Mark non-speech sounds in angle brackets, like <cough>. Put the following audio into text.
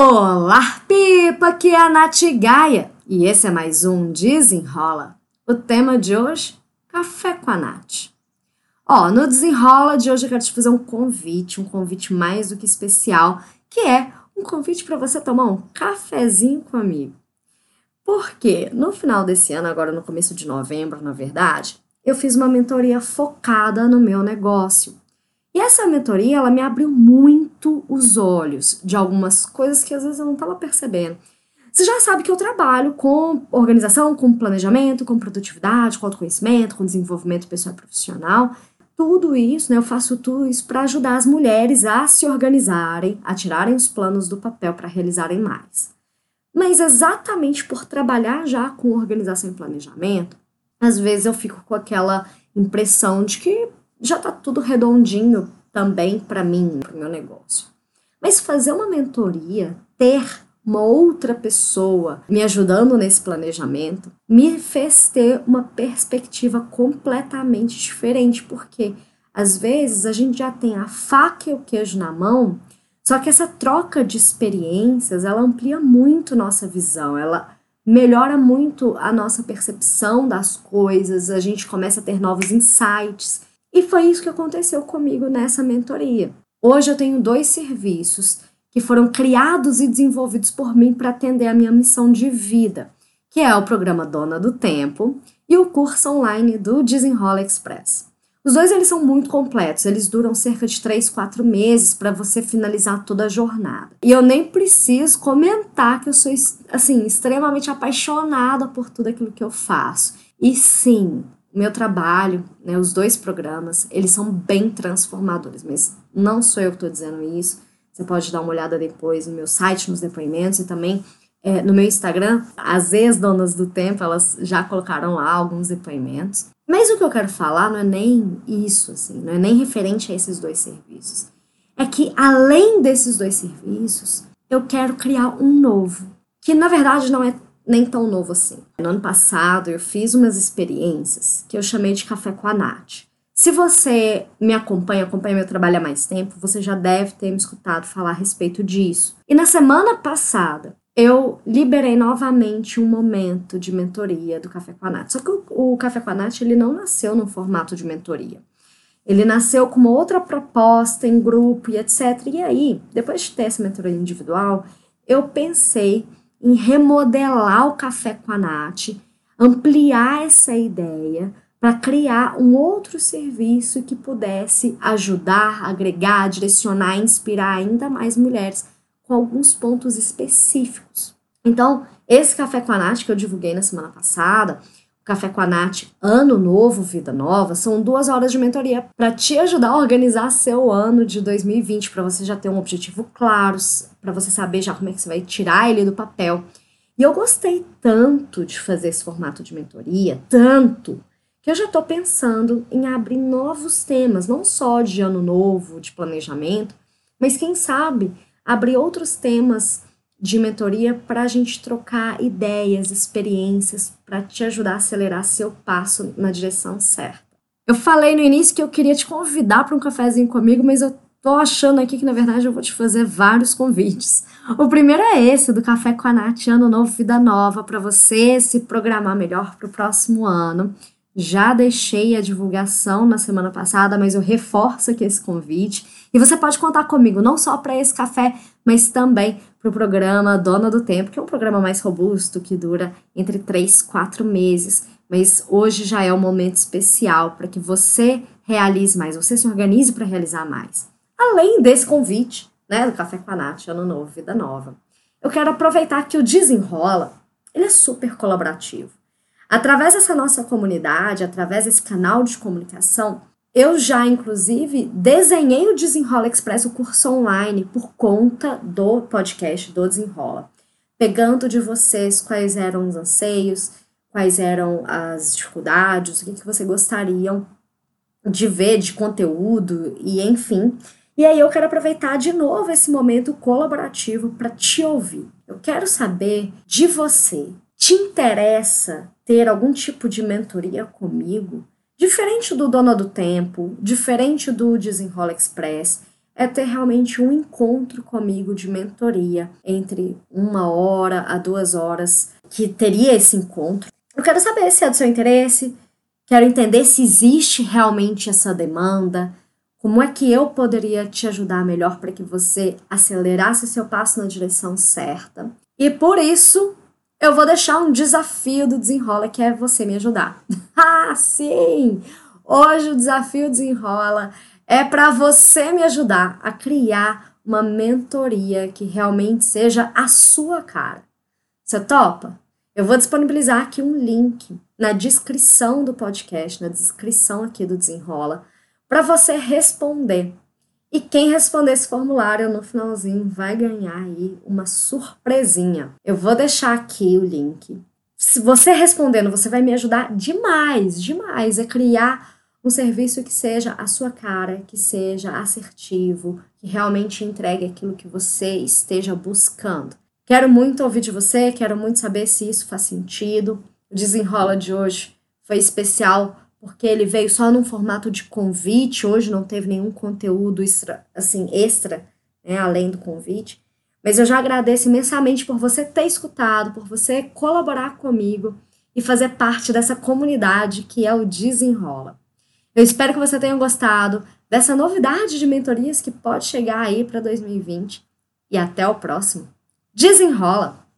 Olá, Pipa, aqui é a Nath Gaia e esse é mais um Desenrola. O tema de hoje, Café com a Nath. Ó, no Desenrola de hoje eu quero te fazer um convite, um convite mais do que especial, que é um convite para você tomar um cafezinho comigo. Porque no final desse ano, agora no começo de novembro, na verdade, eu fiz uma mentoria focada no meu negócio. E essa mentoria, ela me abriu muito os olhos de algumas coisas que às vezes eu não estava percebendo. Você já sabe que eu trabalho com organização, com planejamento, com produtividade, com autoconhecimento, com desenvolvimento pessoal e profissional. Tudo isso, né, eu faço tudo isso para ajudar as mulheres a se organizarem, a tirarem os planos do papel para realizarem mais. Mas exatamente por trabalhar já com organização e planejamento, às vezes eu fico com aquela impressão de que já está tudo redondinho também para mim, para o meu negócio. Mas fazer uma mentoria, ter uma outra pessoa me ajudando nesse planejamento, me fez ter uma perspectiva completamente diferente, porque às vezes a gente já tem a faca e o queijo na mão, só que essa troca de experiências, ela amplia muito nossa visão, ela melhora muito a nossa percepção das coisas, a gente começa a ter novos insights. E foi isso que aconteceu comigo nessa mentoria. Hoje eu tenho dois serviços que foram criados e desenvolvidos por mim para atender a minha missão de vida, que é o programa Dona do Tempo e o curso online do Desenrola Express. Os dois eles são muito completos, eles duram cerca de 3, 4 meses para você finalizar toda a jornada. E eu nem preciso comentar que eu sou assim extremamente apaixonada por tudo aquilo que eu faço. E sim, meu trabalho, né, os dois programas, eles são bem transformadores, mas não sou eu que estou dizendo isso. Você pode dar uma olhada depois no meu site, nos depoimentos e também é, no meu Instagram. As ex-donas do tempo, elas já colocaram lá alguns depoimentos. Mas o que eu quero falar não é nem isso, assim, não é nem referente a esses dois serviços. É que além desses dois serviços, eu quero criar um novo, que na verdade não é nem tão novo assim. No ano passado eu fiz umas experiências que eu chamei de café com a Nath. Se você me acompanha, acompanha meu trabalho há mais tempo, você já deve ter me escutado falar a respeito disso. E na semana passada, eu liberei novamente um momento de mentoria do Café com a Nath. Só que o, Café com a Nath, ele não nasceu no formato de mentoria. Ele nasceu com uma outra proposta em grupo e etc. E aí, depois de ter essa mentoria individual, eu pensei em remodelar o Café com a Nath, ampliar essa ideia para criar um outro serviço que pudesse ajudar, agregar, direcionar, inspirar ainda mais mulheres com alguns pontos específicos. Então, esse Café com a Nath que eu divulguei na semana passada, Café com a Nath Ano Novo, Vida Nova, são duas horas de mentoria para te ajudar a organizar seu ano de 2020, para você já ter um objetivo claro, para você saber já como é que você vai tirar ele do papel. E eu gostei tanto de fazer esse formato de mentoria, tanto, que eu já estou pensando em abrir novos temas, não só de ano novo, de planejamento, mas quem sabe abrir outros temas de mentoria para a gente trocar ideias, experiências, para te ajudar a acelerar seu passo na direção certa. Eu falei no início que eu queria te convidar para um cafezinho comigo, mas eu tô achando aqui que na verdade eu vou te fazer vários convites. O primeiro é esse do Café com a Nath, Ano Novo, Vida Nova, para você se programar melhor para o próximo ano. Já deixei a divulgação na semana passada, mas eu reforço aqui esse convite. E você pode contar comigo não só para esse café, mas também para o programa Dona do Tempo, que é um programa mais robusto, que dura entre 3 e 4 meses. Mas hoje já é um momento especial para que você realize mais, você se organize para realizar mais. Além desse convite, né, do Café com a Nath, Ano Novo, Vida Nova. Eu quero aproveitar que o Desenrola, ele é super colaborativo. Através dessa nossa comunidade, através desse canal de comunicação, eu já, inclusive, desenhei o Desenrola Express, o curso online, por conta do podcast do Desenrola. Pegando de vocês quais eram os anseios, quais eram as dificuldades, o que, que você gostariam de ver de conteúdo e enfim. E aí eu quero aproveitar de novo esse momento colaborativo para te ouvir. Eu quero saber de você. Te interessa ter algum tipo de mentoria comigo, diferente do Dono do Tempo, diferente do Desenrola Express, é ter realmente um encontro comigo de mentoria entre uma hora a duas horas que teria esse encontro. Eu quero saber se é do seu interesse, quero entender se existe realmente essa demanda, como é que eu poderia te ajudar melhor para que você acelerasse seu passo na direção certa. E por isso, eu vou deixar um desafio do Desenrola que é você me ajudar. <laughs> ah, sim! Hoje o desafio Desenrola é para você me ajudar a criar uma mentoria que realmente seja a sua cara. Você topa? Eu vou disponibilizar aqui um link na descrição do podcast, na descrição aqui do Desenrola, para você responder. E quem responder esse formulário no finalzinho vai ganhar aí uma surpresinha. Eu vou deixar aqui o link. Se você respondendo, você vai me ajudar demais, demais a criar um serviço que seja a sua cara, que seja assertivo, que realmente entregue aquilo que você esteja buscando. Quero muito ouvir de você, quero muito saber se isso faz sentido. O desenrola de hoje foi especial porque ele veio só num formato de convite, hoje não teve nenhum conteúdo extra, assim, extra, né, além do convite. Mas eu já agradeço imensamente por você ter escutado, por você colaborar comigo e fazer parte dessa comunidade que é o Desenrola. Eu espero que você tenha gostado dessa novidade de mentorias que pode chegar aí para 2020 e até o próximo. Desenrola!